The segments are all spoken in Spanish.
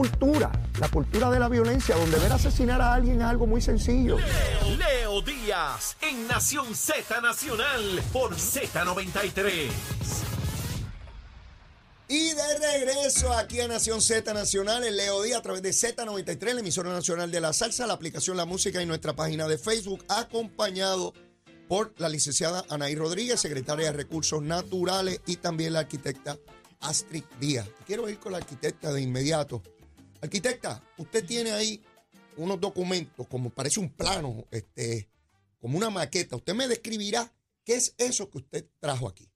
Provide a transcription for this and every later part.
cultura, la cultura de la violencia, donde ver asesinar a alguien es algo muy sencillo. Leo, Leo Díaz en Nación Z Nacional por Z93. Y de regreso aquí a Nación Z Nacional, el Leo Díaz a través de Z93, la emisora nacional de la salsa, la aplicación La Música y nuestra página de Facebook, acompañado por la licenciada Anaí Rodríguez, secretaria de Recursos Naturales, y también la arquitecta Astrid Díaz. Quiero ir con la arquitecta de inmediato. Arquitecta, usted tiene ahí unos documentos, como parece un plano, este, como una maqueta. Usted me describirá qué es eso que usted trajo aquí.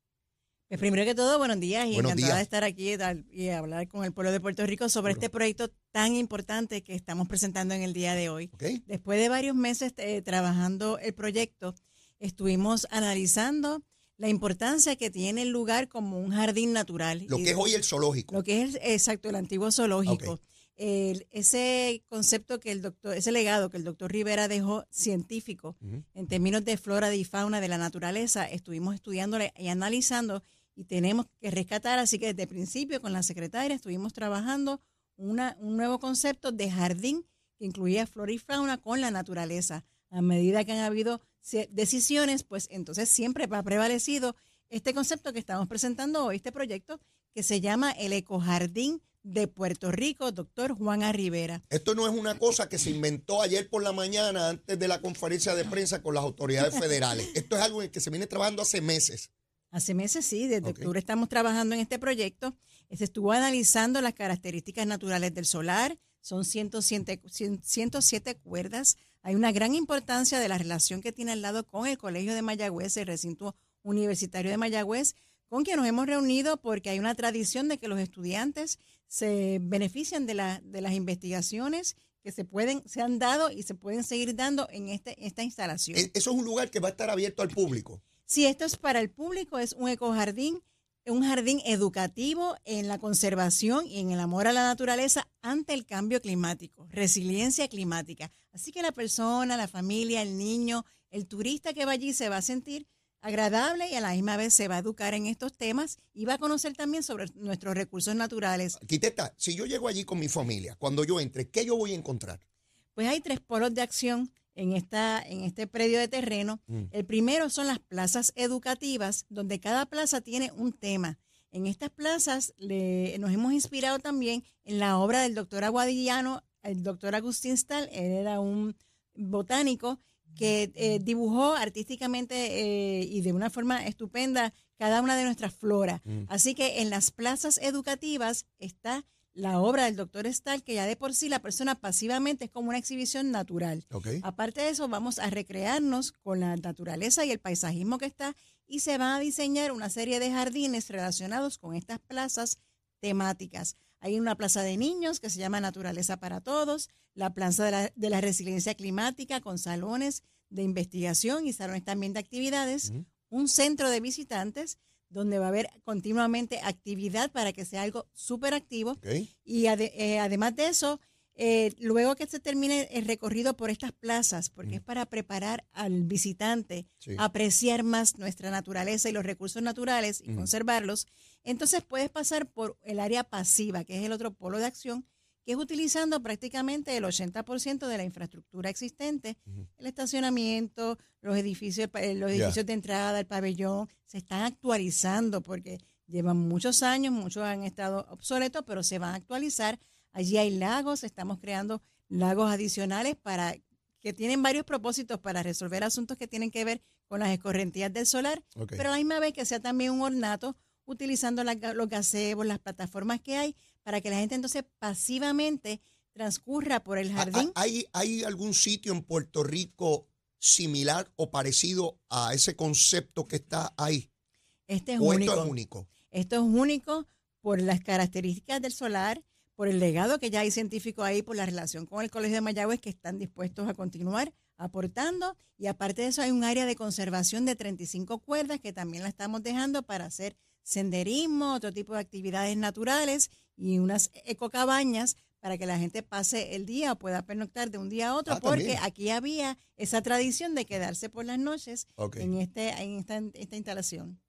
Pues primero que todo, buenos días y Buenos encantada días. de estar aquí y hablar con el pueblo de Puerto Rico sobre este proyecto tan importante que estamos presentando en el día de hoy. Después de varios meses eh, trabajando el proyecto, estuvimos analizando la importancia que tiene el lugar como un jardín natural. Lo Y que es hoy el zoológico. lo que es exacto el antiguo zoológico. Ok. El- ese concepto que el doctor, ese legado que el doctor Rivera dejó científico en términos de flora y fauna de la naturaleza, estuvimos estudiándole y analizando y tenemos que rescatar, así que desde el principio con la secretaria estuvimos trabajando una, un nuevo concepto de jardín que incluía flora y fauna con la naturaleza. A medida que han habido decisiones, pues entonces siempre ha prevalecido este concepto que estamos presentando hoy, este proyecto que se llama el Ecojardín de Puerto Rico, doctor Juan A. Rivera. Esto no es una cosa que se inventó ayer por la mañana antes de la conferencia de prensa con las autoridades federales. Esto es algo en que se viene trabajando hace meses. Hace meses, sí, desde octubre estamos trabajando en este proyecto. Se estuvo analizando las características naturales del solar. Son 107, 100 107 cuerdas. Hay una gran importancia de la relación que tiene al lado con el Colegio de Mayagüez, el recinto universitario de Mayagüez, con quien nos hemos reunido porque hay una tradición de que los estudiantes se benefician de, la- de las investigaciones que se pueden, se han dado y se pueden seguir dando en este, esta instalación. E- Eso es un lugar que va a estar abierto al público. Si esto es para el público, es un ecojardín, un jardín educativo en la conservación y en el amor a la naturaleza ante el cambio climático, resiliencia climática. Así que la persona, la familia, el niño, el turista que va allí se va a sentir agradable y a la misma vez se va a educar en estos temas y va a conocer también sobre nuestros recursos naturales. Arquitecta, si yo llego allí con mi familia, cuando yo entre, ¿qué yo voy a encontrar? Pues hay tres polos de acción en, esta, en este predio de terreno. Mm. El primero son las plazas educativas, donde cada plaza tiene un tema. En estas plazas le- nos hemos inspirado también en la obra del doctor Aguadillano, el doctor Agustín Stahl, él era un botánico que eh, dibujó artísticamente eh, y de una forma estupenda cada una de nuestras floras. Así que en las plazas educativas está la obra del doctor Stahl, que ya de por sí la persona pasivamente es como una exhibición natural. ¿Ok? Aparte de eso, vamos a recrearnos con la naturaleza y el paisajismo que está y se van a diseñar una serie de jardines relacionados con estas plazas temáticas. Hay una plaza de niños que se llama Naturaleza para Todos, la plaza de la, de la resiliencia climática con salones de investigación y salones también de actividades, un centro de visitantes donde va a haber continuamente actividad para que sea algo súper activo. Y ade- eh, además de eso, eh, luego que se termine el recorrido por estas plazas, porque es para preparar al visitante Sí. a apreciar más nuestra naturaleza y los recursos naturales y conservarlos, entonces puedes pasar por el área pasiva, que es el otro polo de acción, que es utilizando prácticamente el 80% de la infraestructura existente, el estacionamiento, los edificios, eh, los edificios de entrada, el pabellón, se están actualizando porque llevan muchos años, muchos han estado obsoletos, pero se van a actualizar. Allí hay lagos, estamos creando lagos adicionales para que tienen varios propósitos para resolver asuntos que tienen que ver con las escorrentías del solar, pero a la misma vez que sea también un ornato utilizando ga- los gazebos, las plataformas que hay, para que la gente entonces pasivamente transcurra por el ¿Ha- jardín. ha- ¿Hay, ¿Hay algún sitio en Puerto Rico similar o parecido a ese concepto que está ahí? Este es ¿O único. esto es único? Esto es único por las características del solar, por el legado que ya hay científico ahí, por la relación con el Colegio de Mayagüez que están dispuestos a continuar aportando. Y aparte de eso, hay un área de conservación de 35 cuerdas que también la estamos dejando para hacer senderismo, otro tipo de actividades naturales y unas ecocabañas para que la gente pase el día o pueda pernoctar de un día a otro, Ah, porque también. aquí había esa tradición de quedarse por las noches en, este, en esta, esta instalación.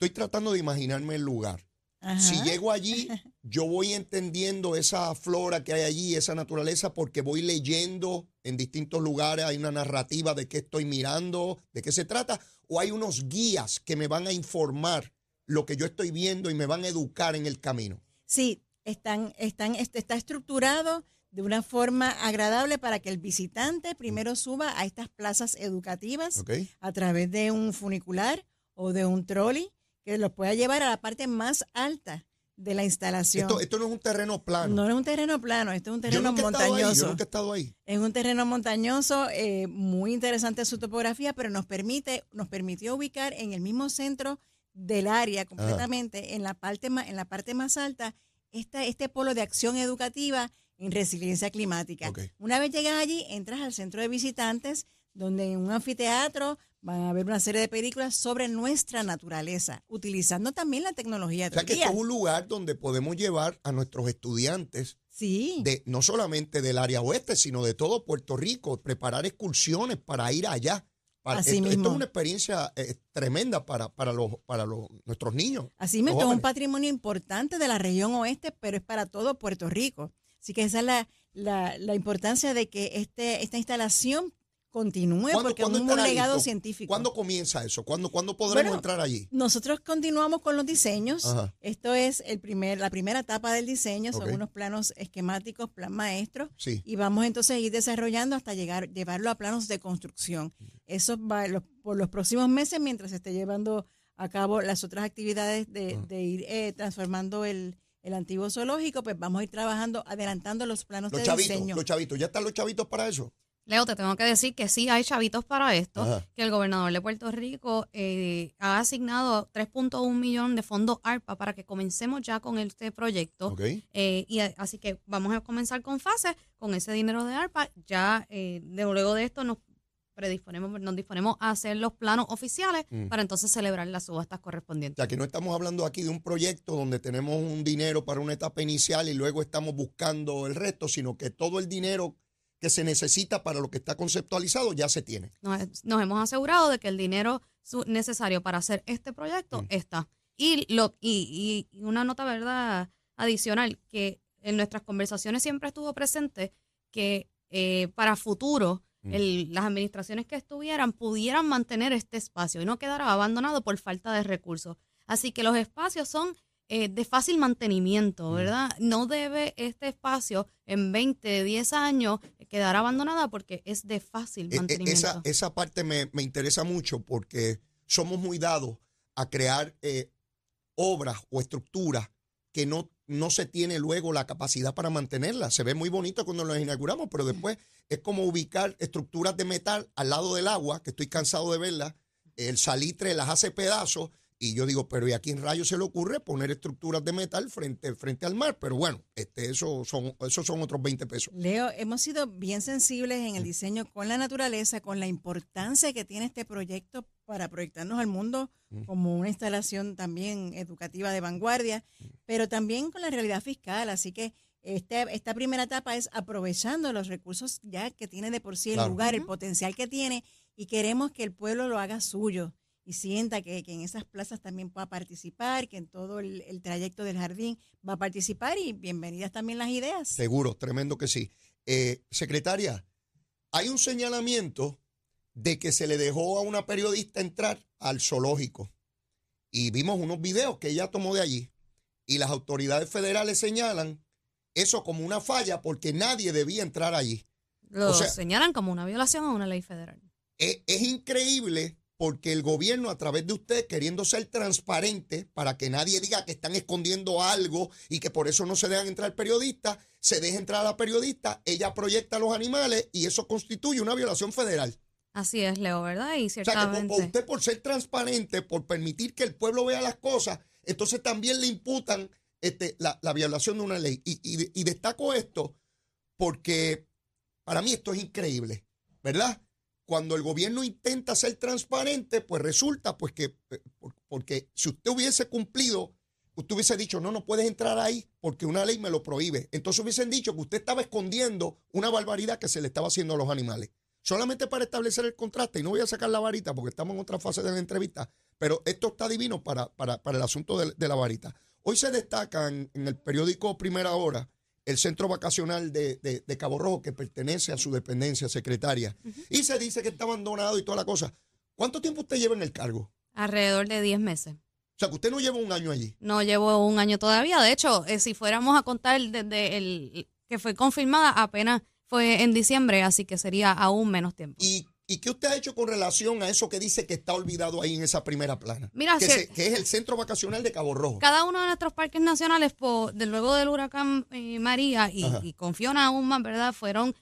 Estoy tratando de imaginarme el lugar. Ajá. Si llego allí, yo voy entendiendo esa flora que hay allí, esa naturaleza, porque voy leyendo en distintos lugares, hay una narrativa de qué estoy mirando, de qué se trata, o hay unos guías que me van a informar lo que yo estoy viendo y me van a educar en el camino. Sí, están, están, est- está estructurado de una forma agradable para que el visitante primero suba a estas plazas educativas a través de un funicular o de un trolley que los pueda llevar a la parte más alta de la instalación. Esto, esto no es un terreno plano. no es un terreno plano, esto es un yo terreno he ahí, yo montañoso. nunca he estado ahí. Es un terreno montañoso, eh, muy interesante su topografía, pero nos permite, nos permitió ubicar en el mismo centro del área completamente, en la parte más, en la parte más alta, esta, este polo de acción educativa en resiliencia climática. Una vez llegas allí, entras al centro de visitantes, donde en un anfiteatro van a haber una serie de películas sobre nuestra naturaleza, utilizando también la tecnología O sea que esto es un lugar donde podemos llevar a nuestros estudiantes Sí. de no solamente del área oeste, sino de todo Puerto Rico, preparar excursiones para ir allá. Para- Así esto, esto mismo. es una experiencia eh, tremenda para, para, los, para los, nuestros niños. Así mismo, es un patrimonio importante de la región oeste, pero es para todo Puerto Rico. Así que esa es la, la, la importancia de que este, esta instalación continúe, ¿Cuándo- porque es un legado científico. ¿Cuándo comienza eso? ¿Cuándo, cuándo podremos Bueno, entrar allí? Nosotros continuamos con los diseños. Ajá. Esto es el primer, la primera etapa del diseño, son unos planos esquemáticos, plan maestro, Sí. y vamos entonces a ir desarrollando hasta llegar, llevarlo a planos de construcción. Eso va los- por los próximos meses, mientras se esté llevando a cabo las otras actividades de, Ah. de ir eh, transformando el, el antiguo zoológico, pues vamos a ir trabajando, adelantando los planos Los de chavitos, diseño. los chavitos. ¿Ya están los chavitos para eso? Leo, te tengo que decir que sí hay chavitos para esto, Ajá. que el gobernador de Puerto Rico eh, ha asignado 3.1 millón de fondos ARPA para que comencemos ya con este proyecto. Ok. Eh, y así que vamos a comenzar con fases, con ese dinero de ARPA. Ya eh, de, luego de esto nos predisponemos, nos disponemos a hacer los planos oficiales Mm. para entonces celebrar las subastas O correspondientes. sea, que no estamos hablando aquí de un proyecto donde tenemos un dinero para una etapa inicial y luego estamos buscando el resto, sino que todo el dinero que se necesita para lo que está conceptualizado ya se tiene. Nos, nos hemos asegurado de que el dinero necesario para hacer este proyecto Mm. está. Y, lo, y, y una nota verdad adicional, que en nuestras conversaciones siempre estuvo presente que eh, para futuro Mm. el- las administraciones que estuvieran pudieran mantener este espacio y no quedara abandonado por falta de recursos. Así que los espacios son eh, de fácil Mm. mantenimiento, ¿verdad? No debe este espacio en 20, 10 años quedar abandonada porque es de fácil E- e- mantenimiento. Esa, esa parte me, me interesa mucho porque somos muy dados a crear eh, obras o estructuras que no, no se tiene luego la capacidad para mantenerlas. Se ve muy bonito cuando las inauguramos, pero después es como ubicar estructuras de metal al lado del agua, que estoy cansado de verlas. El salitre las hace pedazos y yo digo, pero ¿y a quién rayos se le ocurre poner estructuras de metal frente, frente al mar? Pero bueno, este, eso son, esos son otros 20 pesos. Leo, hemos sido bien sensibles en el diseño con la naturaleza, con la importancia que tiene este proyecto para proyectarnos al mundo Mm. como una instalación también educativa de vanguardia, Mm. pero también con la realidad fiscal. Así que este, esta primera etapa es aprovechando los recursos ya que tiene de por sí el Claro. lugar, el potencial que tiene, y queremos que el pueblo lo haga suyo y sienta que, que en esas plazas también pueda participar, que en todo el, el trayecto del jardín va a participar y bienvenidas también las ideas. Seguro, tremendo que sí. Eh, secretaria, hay un señalamiento de que se le dejó a una periodista entrar al zoológico. Y vimos unos videos que ella tomó de allí. Y las autoridades federales señalan eso como una falla porque nadie debía entrar allí. Lo o sea- señalan como una violación a una ley federal. E- Es, increíble porque el gobierno, a través de usted, queriendo ser transparente para que nadie diga que están escondiendo algo y que por eso no se dejan entrar periodistas, se deja entrar a la periodista, ella proyecta a los animales y eso constituye una violación federal. Así es, Leo, ¿verdad? Y O sea, que ciertamente. usted por ser transparente, por permitir que el pueblo vea las cosas, entonces también le imputan este, la, la violación de una ley. Y, y- y destaco esto porque para mí esto es increíble, ¿verdad? Cuando el gobierno intenta ser transparente, pues resulta pues que, eh, por- porque si usted hubiese cumplido, usted hubiese dicho, no, no puedes entrar ahí porque una ley me lo prohíbe. Entonces hubiesen dicho que usted estaba escondiendo una barbaridad que se le estaba haciendo a los animales solamente para establecer el contraste, y no voy a sacar la varita porque estamos en otra fase de la entrevista, pero esto está divino para, para, para el asunto de, la varita. Hoy se destaca en, en el periódico Primera Hora el centro vacacional de, de- de Cabo Rojo, que pertenece a su dependencia secretaria, y se dice que está abandonado y toda la cosa. ¿Cuánto tiempo usted lleva en el cargo? Alrededor de 10 meses. O sea, que usted no lleva un año allí. No llevo un año todavía. De hecho, eh, si fuéramos a contar desde el que fue confirmada, apenas fue en diciembre, así que sería aún menos tiempo. ¿Y, y qué usted ha hecho con relación a eso que dice que está olvidado ahí en esa primera plana? Mira, que, se- que es el centro vacacional de Cabo Rojo. Cada uno de nuestros parques nacionales, de luego del huracán eh, María y, y con Fiona aún más, ¿verdad? Fueron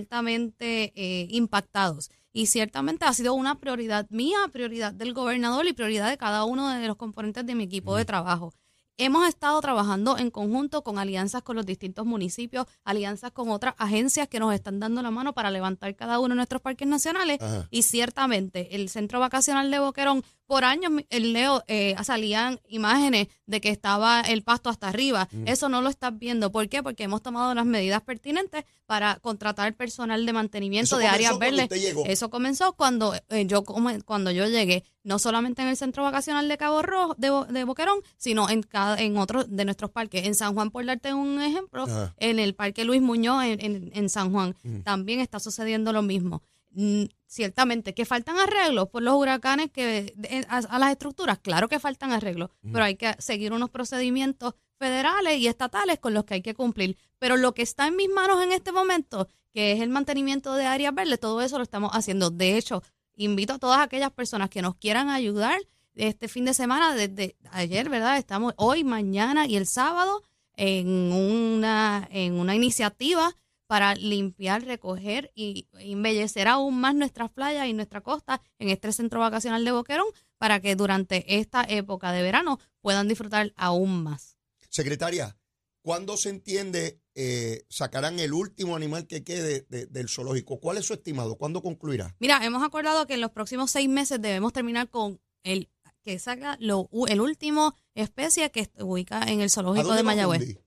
altamente eh, impactados. Y ciertamente ha sido una prioridad mía, prioridad del gobernador y prioridad de cada uno de los componentes de mi equipo de trabajo. Hemos estado trabajando en conjunto con alianzas con los distintos municipios, alianzas con otras agencias que nos están dando la mano para levantar cada uno de nuestros parques nacionales. Ajá. Y ciertamente el centro vacacional de Boquerón, por años, el Leo, eh, salían imágenes de que estaba el pasto hasta arriba. Eso no lo estás viendo. ¿Por qué? Porque hemos tomado las medidas pertinentes para contratar personal de mantenimiento Eso de áreas verdes. Eso comenzó cuando eh, yo cuando yo llegué, no solamente en el centro vacacional de Cabo Rojo, de, de Boquerón, sino en cada, en otros de nuestros parques. En San Juan, por darte un ejemplo, en el Parque Luis Muñoz en, en- en San Juan, también está sucediendo lo mismo. Mm, Ciertamente, que faltan arreglos por los huracanes que a, a las estructuras, claro que faltan arreglos, pero hay que seguir unos procedimientos federales y estatales con los que hay que cumplir. Pero lo que está en mis manos en este momento, que es el mantenimiento de áreas verdes, todo eso lo estamos haciendo. De hecho, invito a todas aquellas personas que nos quieran ayudar este fin de semana, desde ayer, ¿verdad? Estamos hoy, mañana y el sábado en una, en una iniciativa para limpiar, recoger y embellecer aún más nuestras playas y nuestra costa en este centro vacacional de Boquerón para que durante esta época de verano puedan disfrutar aún más. Secretaria, ¿cuándo se entiende eh, sacarán el último animal que quede de- del zoológico? ¿Cuál es su estimado? ¿Cuándo concluirá? Mira, hemos acordado que en los próximos seis meses debemos terminar con el que saca lo, el último especie que ubica en el ¿A zoológico de Mayagüez.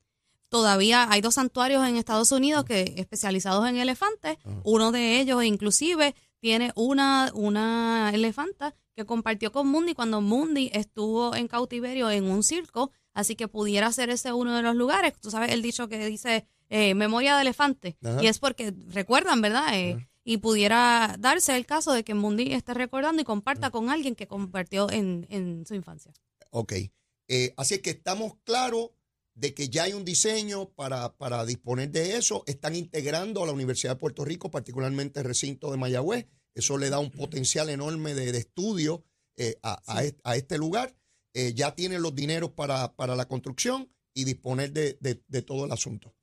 Todavía hay dos santuarios en Estados Unidos que especializados en elefantes. Uno de ellos inclusive tiene una, una elefanta que compartió con Mundi cuando Mundi estuvo en cautiverio en un circo, así que pudiera ser ese uno de los lugares. Tú sabes el dicho que dice eh, memoria de elefante, Ajá. y es porque recuerdan, ¿verdad? Eh, Y pudiera darse el caso de que Mundi esté recordando y comparta con alguien que compartió en, en su infancia. Ok. Eh, así es que estamos claros de que ya hay un diseño para, para disponer de eso. Están integrando a la Universidad de Puerto Rico, particularmente el recinto de Mayagüez. Eso le da un potencial enorme de, de estudio eh, a, a est- a este lugar. Eh, ya tienen los dineros para, para la construcción y disponer de, de- de todo el asunto.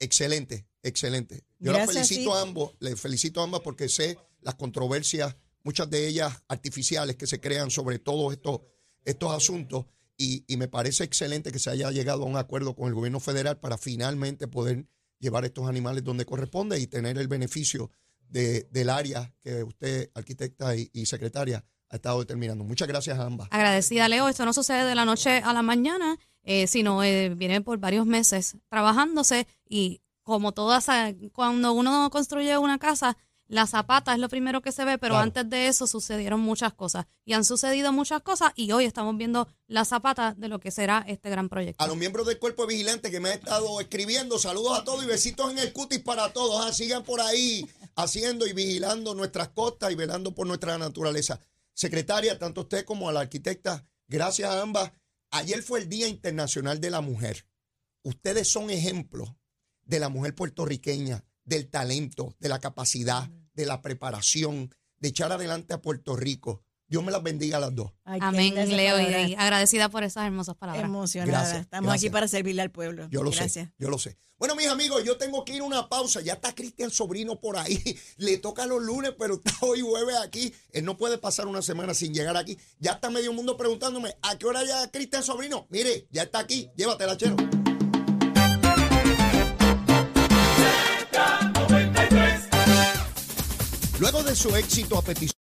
Excelente, excelente. Yo Gracias, felicito sí. a ambos, les felicito a ambas porque sé las controversias, muchas de ellas artificiales que se crean sobre todos estos, estos asuntos y, y me parece excelente que se haya llegado a un acuerdo con el gobierno federal para finalmente poder llevar estos animales donde corresponde y tener el beneficio de- del área que usted, arquitecta y, secretaria, ha estado determinando. Muchas gracias a ambas. Agradecida, Leo. Esto no sucede de la noche a la mañana, eh, sino eh, viene por varios meses trabajándose y como todas, eh, cuando uno construye una casa, la zapata es lo primero que se ve, pero Claro. antes de eso sucedieron muchas cosas y han sucedido muchas cosas y hoy estamos viendo la zapata de lo que será este gran proyecto. A los miembros del cuerpo de vigilante que me han estado escribiendo, saludos a todos y besitos en el cutis para todos. Ah, sigan por ahí haciendo y vigilando nuestras costas y velando por nuestra naturaleza. Secretaria, tanto usted como a la arquitecta, gracias a ambas. Ayer fue el Día Internacional de la Mujer. Ustedes son ejemplos de la mujer puertorriqueña, del talento, de la capacidad, de la preparación, de echar adelante a Puerto Rico. Dios me las bendiga a las dos. Ay, Amén, Leo, y, agradecida por esas hermosas palabras. Emocionada. Gracias, Estamos gracias. aquí para servirle al pueblo. Yo lo Gracias. sé, yo lo sé. Bueno, mis amigos, yo tengo que ir a una pausa. Ya está Cristian Sobrino por ahí. Le toca los lunes, pero está hoy jueves aquí. Él no puede pasar una semana sin llegar aquí. Ya está medio mundo preguntándome, ¿a qué hora ya Cristian Sobrino? Mire, ya está aquí. Llévatela, chero. Luego de su éxito a petición